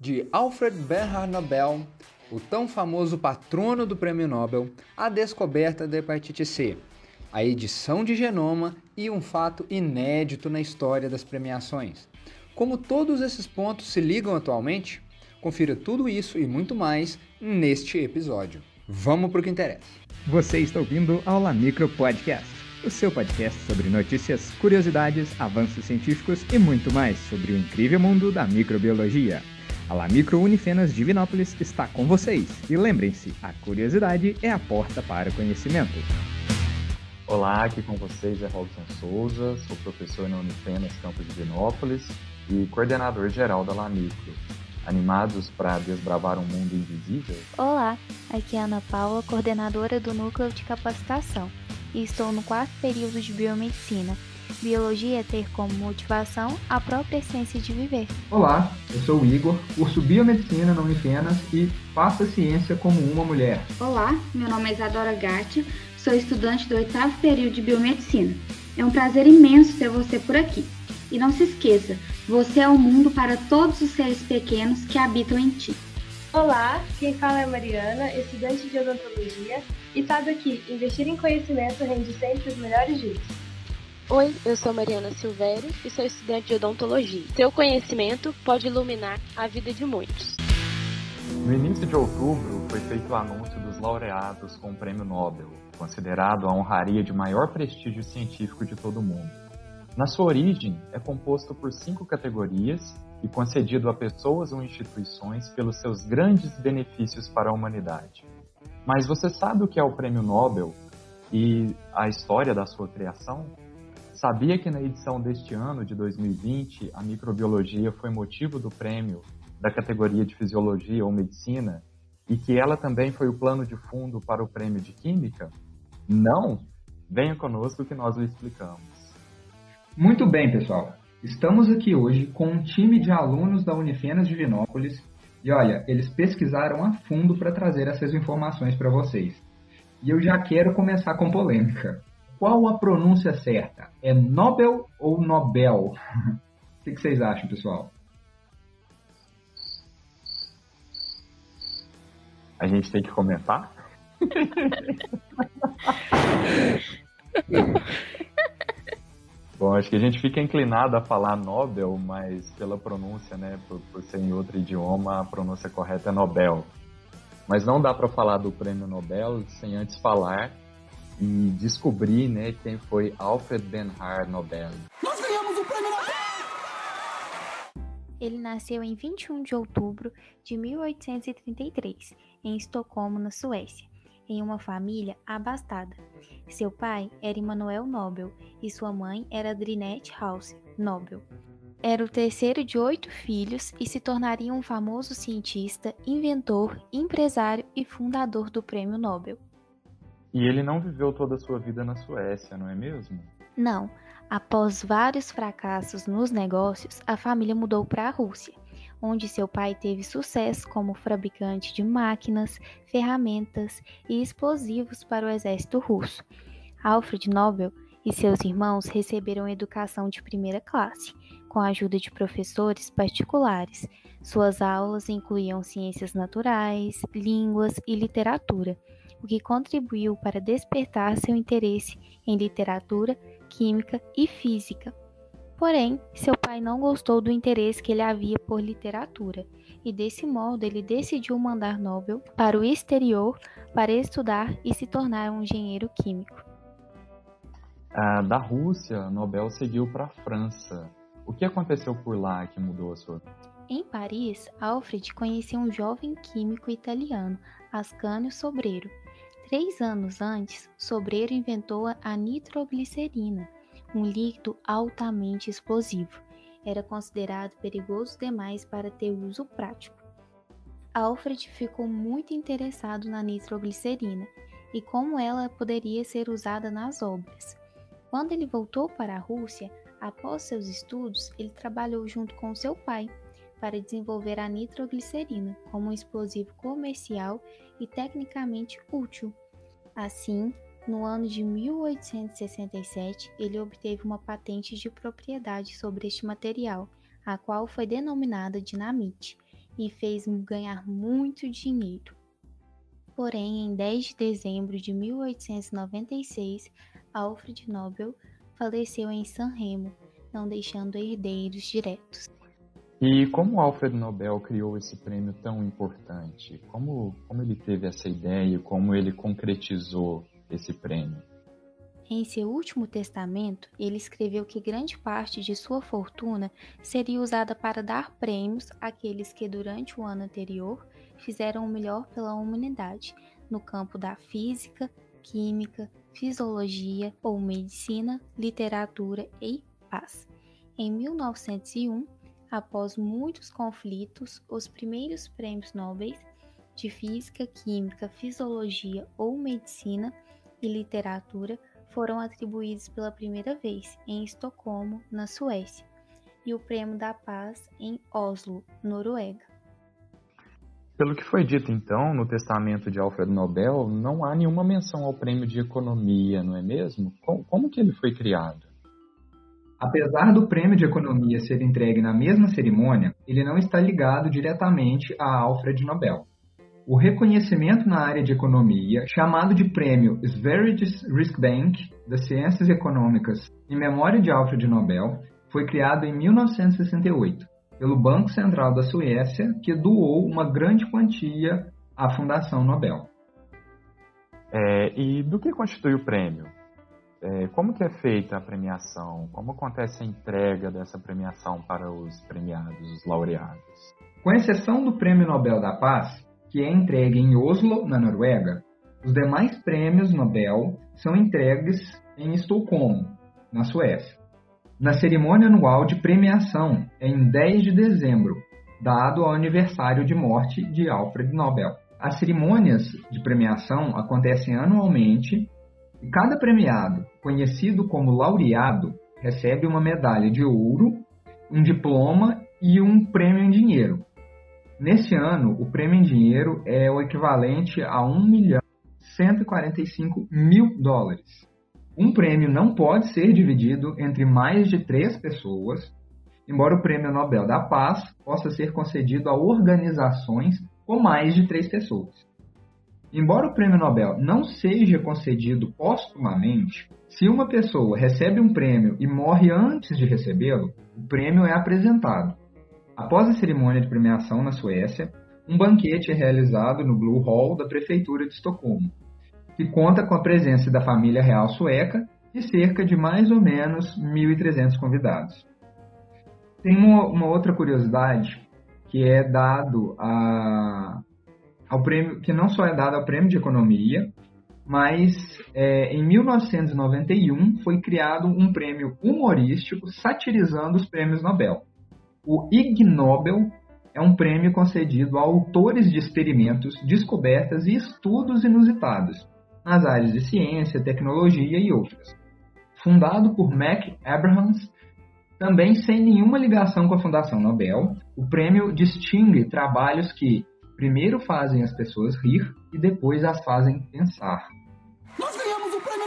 de Alfred Bernhard Nobel, o tão famoso patrono do Prêmio Nobel, a descoberta da hepatite C, a edição de genoma e um fato inédito na história das premiações. Como todos esses pontos se ligam atualmente, confira tudo isso e muito mais neste episódio. Vamos para o que interessa. Você está ouvindo Aula Micro Podcast, o seu podcast sobre notícias, curiosidades, avanços científicos e muito mais sobre o incrível mundo da microbiologia. A La Micro Unifenas Divinópolis está com vocês. E lembrem-se, a curiosidade é a porta para o conhecimento. Olá, aqui com vocês é Robson Souza, sou professor na Unifenas Campus Divinópolis e coordenador geral da La Micro. Animados para desbravar um mundo invisível? Olá, aqui é Ana Paula, coordenadora do Núcleo de Capacitação, e estou no quarto período de Biomedicina. Biologia é ter como motivação a própria essência de viver. Olá, eu sou o Igor, curso Biomedicina na Unifenas e faça ciência como uma mulher. Olá, meu nome é Isadora Gatti, sou estudante do oitavo período de Biomedicina. É um prazer imenso ter você por aqui. E não se esqueça, você é o mundo para todos os seres pequenos que habitam em ti. Olá, quem fala é Mariana, estudante de odontologia, e sabe que investir em conhecimento rende sempre os melhores juros. Oi, eu sou Mariana Silvério e sou estudante de odontologia. Seu conhecimento pode iluminar a vida de muitos. No início de outubro, foi feito o anúncio dos laureados com o Prêmio Nobel, considerado a honraria de maior prestígio científico de todo o mundo. Na sua origem, é composto por cinco categorias e concedido a pessoas ou instituições pelos seus grandes benefícios para a humanidade. Mas você sabe o que é o Prêmio Nobel e a história da sua criação? Sabia que na edição deste ano, de 2020, a microbiologia foi motivo do prêmio da categoria de Fisiologia ou Medicina e que ela também foi o plano de fundo para o prêmio de Química? Não? Venha conosco que nós lhe explicamos. Muito bem, pessoal. Estamos aqui hoje com um time de alunos da Unifenas de Vinópolis e olha, eles pesquisaram a fundo para trazer essas informações para vocês. E eu já quero começar com polêmica. Qual a pronúncia certa? É Nobel ou Nobel? o que, que vocês acham, pessoal? A gente tem que comentar? Bom, acho que a gente fica inclinado a falar Nobel, mas pela pronúncia, né, por, por ser em outro idioma, a pronúncia correta é Nobel. Mas não dá para falar do prêmio Nobel sem antes falar e descobrir, né, quem foi Alfred Bernhard Nobel. Nós ganhamos o prêmio Nobel! Ele nasceu em 21 de outubro de 1833, em Estocolmo, na Suécia em uma família abastada. Seu pai era Emanuel Nobel e sua mãe era Drinette House Nobel. Era o terceiro de oito filhos e se tornaria um famoso cientista, inventor, empresário e fundador do Prêmio Nobel. E ele não viveu toda a sua vida na Suécia, não é mesmo? Não. Após vários fracassos nos negócios, a família mudou para a Rússia onde seu pai teve sucesso como fabricante de máquinas, ferramentas e explosivos para o exército russo. Alfred Nobel e seus irmãos receberam educação de primeira classe, com a ajuda de professores particulares. Suas aulas incluíam ciências naturais, línguas e literatura, o que contribuiu para despertar seu interesse em literatura, química e física. Porém, seu pai não gostou do interesse que ele havia por literatura, e desse modo ele decidiu mandar Nobel para o exterior para estudar e se tornar um engenheiro químico. Ah, da Rússia, Nobel seguiu para a França. O que aconteceu por lá que mudou a sua Em Paris, Alfred conheceu um jovem químico italiano, Ascanio Sobreiro. Três anos antes, Sobreiro inventou a nitroglicerina, um líquido altamente explosivo. Era considerado perigoso demais para ter uso prático. Alfred ficou muito interessado na nitroglicerina e como ela poderia ser usada nas obras. Quando ele voltou para a Rússia, após seus estudos, ele trabalhou junto com seu pai para desenvolver a nitroglicerina como um explosivo comercial e tecnicamente útil. Assim, no ano de 1867, ele obteve uma patente de propriedade sobre este material, a qual foi denominada dinamite. e fez ganhar muito dinheiro. Porém, em 10 de dezembro de 1896, Alfred Nobel faleceu em San Remo, não deixando herdeiros diretos. E como Alfred Nobel criou esse prêmio tão importante? Como, como ele teve essa ideia e como ele concretizou esse prêmio? Em seu último testamento, ele escreveu que grande parte de sua fortuna seria usada para dar prêmios àqueles que, durante o ano anterior, fizeram o melhor pela humanidade no campo da física, química, fisiologia ou medicina, literatura e paz. Em 1901, após muitos conflitos, os primeiros prêmios Nobel de física, química, fisiologia ou medicina e literatura foram atribuídos pela primeira vez em Estocolmo, na Suécia, e o Prêmio da Paz em Oslo, Noruega. Pelo que foi dito então no testamento de Alfred Nobel, não há nenhuma menção ao prêmio de economia, não é mesmo? Como, como que ele foi criado? Apesar do prêmio de economia ser entregue na mesma cerimônia, ele não está ligado diretamente a Alfred Nobel. O reconhecimento na área de economia, chamado de Prêmio Sveriges Riksbank das Ciências Econômicas em memória de Alfred Nobel, foi criado em 1968 pelo Banco Central da Suécia, que doou uma grande quantia à Fundação Nobel. É, e do que constitui o prêmio? É, como que é feita a premiação? Como acontece a entrega dessa premiação para os premiados, os laureados? Com exceção do Prêmio Nobel da Paz, que é entregue em Oslo, na Noruega, os demais prêmios Nobel são entregues em Estocolmo, na Suécia. Na cerimônia anual de premiação, em 10 de dezembro, dado ao aniversário de morte de Alfred Nobel. As cerimônias de premiação acontecem anualmente cada premiado, conhecido como laureado, recebe uma medalha de ouro, um diploma e um prêmio em dinheiro, Neste ano, o prêmio em dinheiro é o equivalente a 1 milhão 145 mil dólares. Um prêmio não pode ser dividido entre mais de três pessoas, embora o Prêmio Nobel da Paz possa ser concedido a organizações com mais de três pessoas. Embora o Prêmio Nobel não seja concedido póstumamente, se uma pessoa recebe um prêmio e morre antes de recebê-lo, o prêmio é apresentado Após a cerimônia de premiação na Suécia, um banquete é realizado no Blue Hall da Prefeitura de Estocolmo, que conta com a presença da família real sueca e cerca de mais ou menos 1.300 convidados. Tem uma, uma, outra curiosidade que é dado a, ao prêmio, que não só é dado ao prêmio de economia, mas é, em 1991 foi criado um prêmio humorístico satirizando os prêmios Nobel. O Ig Nobel é um prêmio concedido a autores de experimentos, descobertas e estudos inusitados nas áreas de ciência, tecnologia e outras. Fundado por Mac Abrahams, também sem nenhuma ligação com a Fundação Nobel, o prêmio distingue trabalhos que primeiro fazem as pessoas rir e depois as fazem pensar. Nós ganhamos o prêmio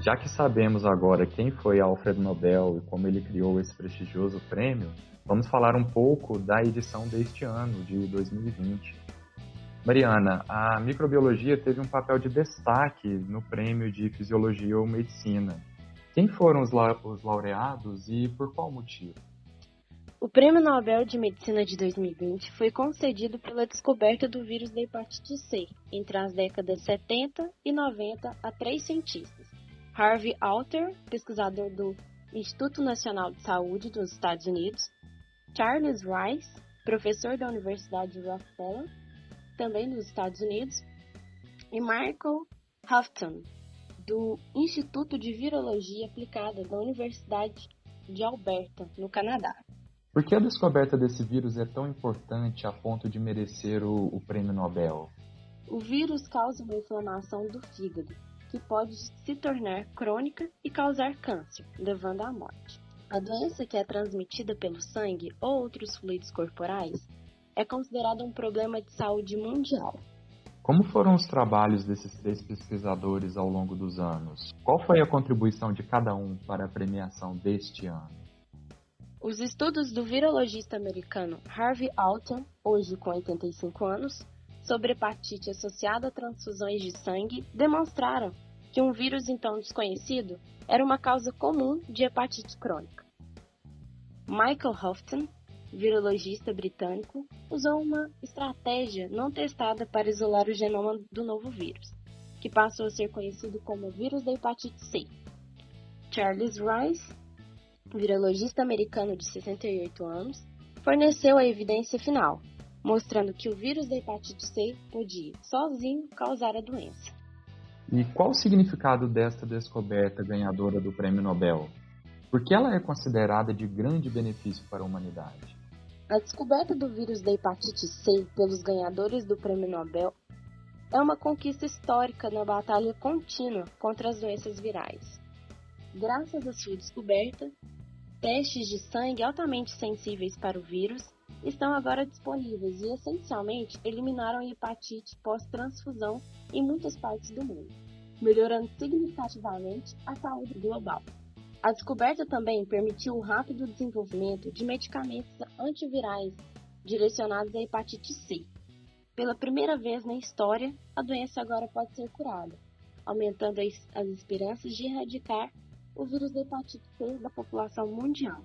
já que sabemos agora quem foi Alfred Nobel e como ele criou esse prestigioso prêmio, vamos falar um pouco da edição deste ano, de 2020. Mariana, a microbiologia teve um papel de destaque no prêmio de Fisiologia ou Medicina. Quem foram os, os laureados e por qual motivo? O Prêmio Nobel de Medicina de 2020 foi concedido pela descoberta do vírus da hepatite C entre as décadas 70 e 90 a três cientistas, Harvey Alter, pesquisador do Instituto Nacional de Saúde dos Estados Unidos, Charles Rice, professor da Universidade de Rockefeller, também dos Estados Unidos, e Michael Houghton, do Instituto de Virologia Aplicada da Universidade de Alberta, no Canadá. Por que a descoberta desse vírus é tão importante a ponto de merecer o, o prêmio Nobel? O vírus causa uma inflamação do fígado, que pode se tornar crônica e causar câncer, levando à morte. A doença que é transmitida pelo sangue ou outros fluidos corporais é considerada um problema de saúde mundial. Como foram os trabalhos desses três pesquisadores ao longo dos anos? Qual foi a contribuição de cada um para a premiação deste ano? Os estudos do virologista americano Harvey Alter, hoje com 85 anos, sobre hepatite associada a transfusões de sangue demonstraram que um vírus então desconhecido era uma causa comum de hepatite crônica. Michael Houghton, virologista britânico, usou uma estratégia não testada para isolar o genoma do novo vírus, que passou a ser conhecido como vírus da hepatite C. Charles Rice, virologista americano de 68 anos, forneceu a evidência final, mostrando que o vírus da hepatite C podia, sozinho, causar a doença. E qual o significado desta descoberta ganhadora do Prêmio Nobel? Por que ela é considerada de grande benefício para a humanidade? A descoberta do vírus da hepatite C pelos ganhadores do Prêmio Nobel é uma conquista histórica na batalha contínua contra as doenças virais. Graças à sua descoberta, testes de sangue altamente sensíveis para o vírus estão agora disponíveis e, essencialmente, eliminaram a hepatite pós-transfusão em muitas partes do mundo, melhorando significativamente a saúde global. A descoberta também permitiu o rápido desenvolvimento de medicamentos antivirais direcionados à hepatite C. Pela primeira vez na história, a doença agora pode ser curada, aumentando as esperanças de erradicar o vírus da hepatite C da população mundial.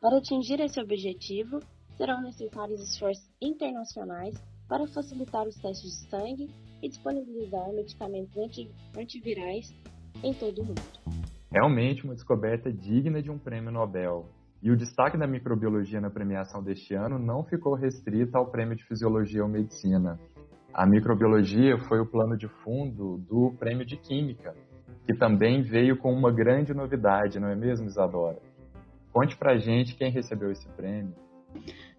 Para atingir esse objetivo, serão necessários esforços internacionais para facilitar os testes de sangue e disponibilizar medicamentos anti antivirais em todo o mundo. Realmente uma descoberta digna de um prêmio Nobel. E o destaque da microbiologia na premiação deste ano não ficou restrito ao prêmio de Fisiologia ou Medicina. A microbiologia foi o plano de fundo do prêmio de Química, que também veio com uma grande novidade, não é mesmo, Isadora? Conte pra gente quem recebeu esse prêmio.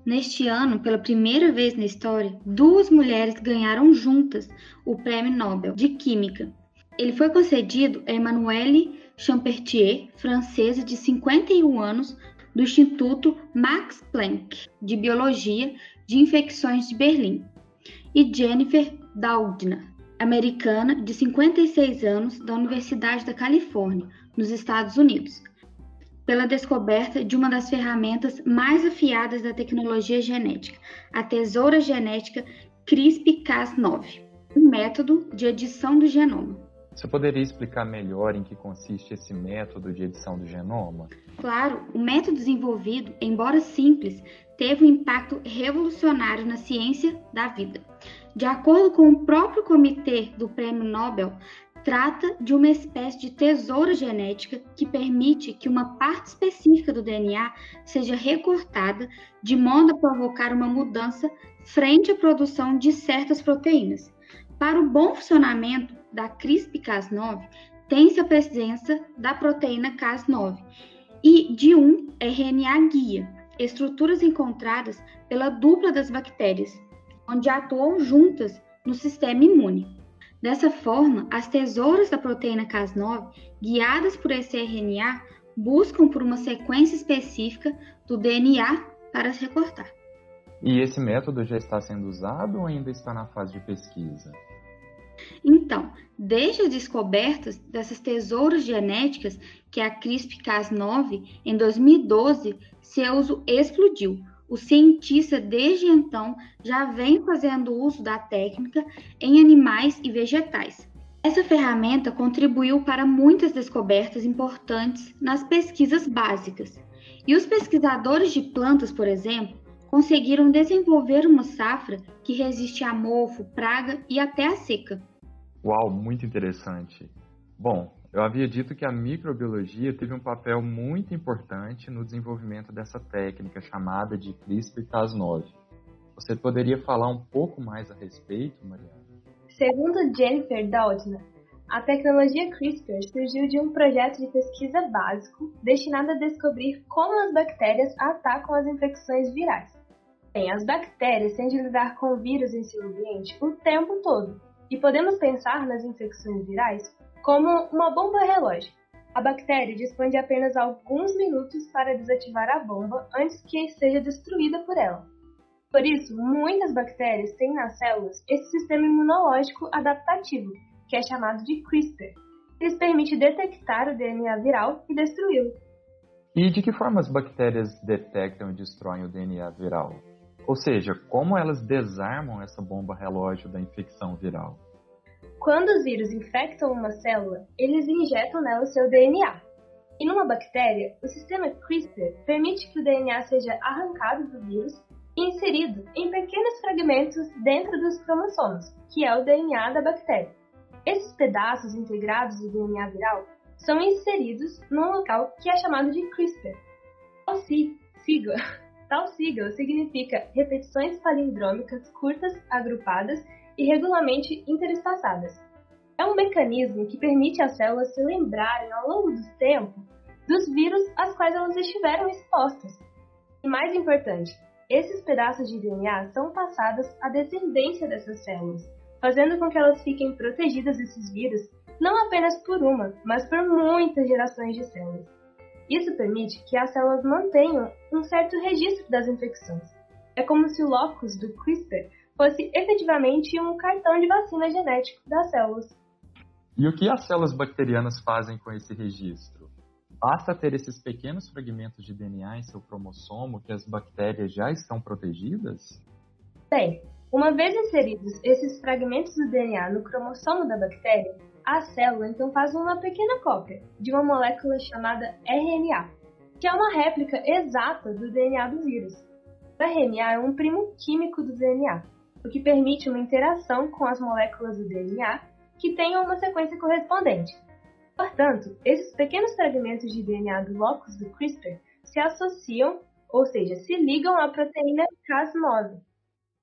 Neste ano, pela primeira vez na história, duas mulheres ganharam juntas o Prêmio Nobel de Química. Ele foi concedido a Emmanuelle Champertier, francesa de 51 anos, do Instituto Max Planck de Biologia de Infecções de Berlim, e Jennifer Doudna, americana de 56 anos, da Universidade da Califórnia, nos Estados Unidos, pela descoberta de uma das ferramentas mais afiadas da tecnologia genética, a tesoura genética CRISPR-Cas9, um método de edição do genoma. Você poderia explicar melhor em que consiste esse método de edição do genoma? Claro, o método desenvolvido, embora simples, teve um impacto revolucionário na ciência da vida. De acordo com o próprio comitê do Prêmio Nobel, trata de uma espécie de tesoura genética que permite que uma parte específica do DNA seja recortada de modo a provocar uma mudança frente à produção de certas proteínas. Para o bom funcionamento da CRISPR-Cas9, tem-se a presença da proteína Cas9 e de um RNA guia, estruturas encontradas pela dupla das bactérias, onde atuam juntas no sistema imune. Dessa forma, as tesouras da proteína Cas9, guiadas por esse RNA, buscam por uma sequência específica do DNA para se recortar. E esse método já está sendo usado ou ainda está na fase de pesquisa? Então, desde as descobertas dessas tesouras genéticas, que é a CRISPR-Cas9, em 2012, seu uso explodiu, o cientista desde então já vem fazendo uso da técnica em animais e vegetais. Essa ferramenta contribuiu para muitas descobertas importantes nas pesquisas básicas. E os pesquisadores de plantas, por exemplo, conseguiram desenvolver uma safra que resiste a mofo, praga e até a seca. Uau, muito interessante. Bom, eu havia dito que a microbiologia teve um papel muito importante no desenvolvimento dessa técnica chamada de CRISPR-Cas9. Você poderia falar um pouco mais a respeito, Mariana? Segundo Jennifer Doudna, a tecnologia CRISPR surgiu de um projeto de pesquisa básico destinado a descobrir como as bactérias atacam as infecções virais. Bem, as bactérias têm de lidar com vírus em seu ambiente o tempo todo, e podemos pensar nas infecções virais como uma bomba relógio. A bactéria dispõe de apenas alguns minutos para desativar a bomba antes que seja destruída por ela. Por isso, muitas bactérias têm nas células esse sistema imunológico adaptativo, que é chamado de CRISPR. Ele permite detectar o DNA viral e destruí-lo. E de que forma as bactérias detectam e destroem o DNA viral? Ou seja, como elas desarmam essa bomba relógio da infecção viral? Quando os vírus infectam uma célula, eles injetam nela seu DNA. E numa bactéria, o sistema CRISPR permite que o DNA seja arrancado do vírus e inserido em pequenos fragmentos dentro dos cromossomos, que é o DNA da bactéria. Esses pedaços integrados do DNA viral são inseridos num local que é chamado de CRISPR. Tal sigla, tal sigla significa repetições palindrômicas curtas, agrupadas e regularmente interespaçadas. É um mecanismo que permite às células se lembrarem ao longo do tempo dos vírus às quais elas estiveram expostas. E mais importante, esses pedaços de DNA são passados à descendência dessas células, fazendo com que elas fiquem protegidas desses vírus não apenas por uma, mas por muitas gerações de células. Isso permite que as células mantenham um certo registro das infecções. É como se o locus do CRISPR fosse efetivamente um cartão de vacina genético das células. E o que as células bacterianas fazem com esse registro? Basta ter esses pequenos fragmentos de DNA em seu cromossomo que as bactérias já estão protegidas? Bem, uma vez inseridos esses fragmentos do DNA no cromossomo da bactéria, a célula então faz uma pequena cópia de uma molécula chamada RNA, que é uma réplica exata do DNA do vírus. O RNA é um primo químico do DNA, o que permite uma interação com as moléculas do DNA que tenham uma sequência correspondente. Portanto, esses pequenos fragmentos de DNA do locus do CRISPR se associam, ou seja, se ligam à proteína Cas9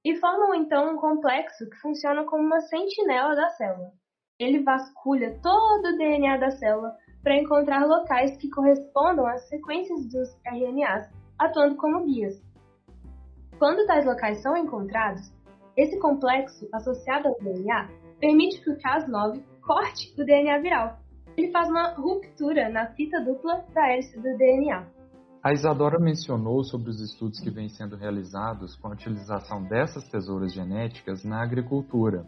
e formam então um complexo que funciona como uma sentinela da célula. Ele vasculha todo o DNA da célula para encontrar locais que correspondam às sequências dos RNAs, atuando como guias. Quando tais locais são encontrados, esse complexo associado ao DNA permite que o Cas9 corte o DNA viral. Ele faz uma ruptura na fita dupla da hélice do DNA. A Isadora mencionou sobre os estudos que vêm sendo realizados com a utilização dessas tesouras genéticas na agricultura,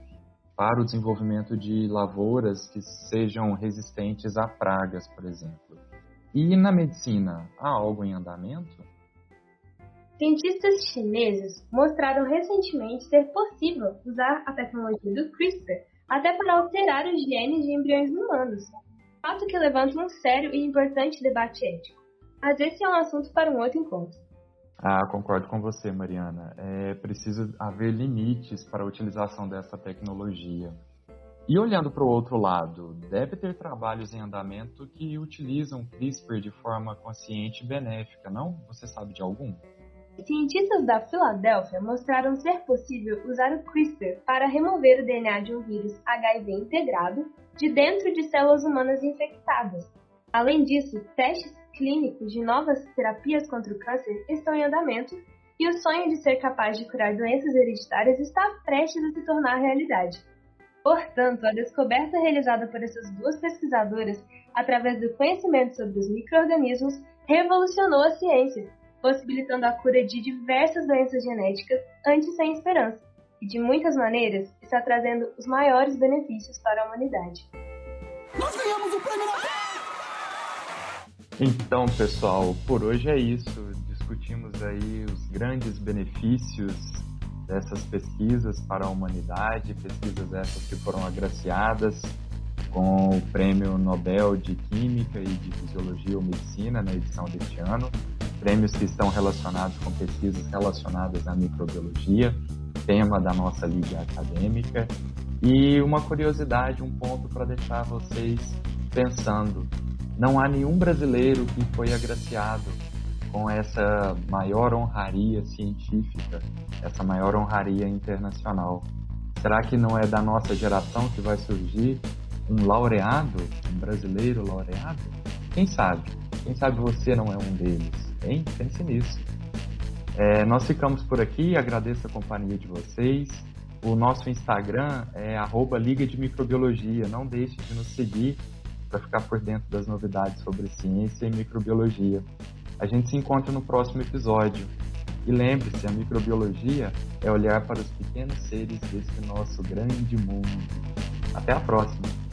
para o desenvolvimento de lavouras que sejam resistentes a pragas, por exemplo. E na medicina, há algo em andamento? Cientistas chineses mostraram recentemente ser possível usar a tecnologia do CRISPR até para alterar os genes de embriões humanos, fato que levanta um sério e importante debate ético. Mas esse é um assunto para um outro encontro. Ah, concordo com você, Mariana. É preciso haver limites para a utilização dessa tecnologia. E olhando para o outro lado, deve ter trabalhos em andamento que utilizam CRISPR de forma consciente e benéfica, não? Você sabe de algum? Cientistas da Filadélfia mostraram ser possível usar o CRISPR para remover o DNA de um vírus HIV integrado de dentro de células humanas infectadas. Além disso, testes clínicos de novas terapias contra o câncer estão em andamento e o sonho de ser capaz de curar doenças hereditárias está prestes a se tornar realidade. Portanto, a descoberta realizada por essas duas pesquisadoras através do conhecimento sobre os microorganismos revolucionou a ciência possibilitando a cura de diversas doenças genéticas antes sem esperança, e de muitas maneiras está trazendo os maiores benefícios para a humanidade. Nós ganhamos o prêmio Então, pessoal, por hoje é isso. Discutimos aí os grandes benefícios dessas pesquisas para a humanidade, pesquisas essas que foram agraciadas com o Prêmio Nobel de Química e de Fisiologia ou Medicina na edição deste ano prêmios que estão relacionados com pesquisas relacionadas à microbiologia, tema da nossa liga acadêmica. E uma curiosidade, um ponto para deixar vocês pensando: não há nenhum brasileiro que foi agraciado com essa maior honraria científica, essa maior honraria internacional. Será que não é da nossa geração que vai surgir um laureado, um brasileiro laureado? Quem sabe? Quem sabe você não é um deles? Hein? Pense nisso. É, nós ficamos por aqui, agradeço a companhia de vocês. O nosso Instagram é Liga de Microbiologia. Não deixe de nos seguir para ficar por dentro das novidades sobre ciência e microbiologia. A gente se encontra no próximo episódio. E lembre-se, a microbiologia é olhar para os pequenos seres desse nosso grande mundo. Até a próxima!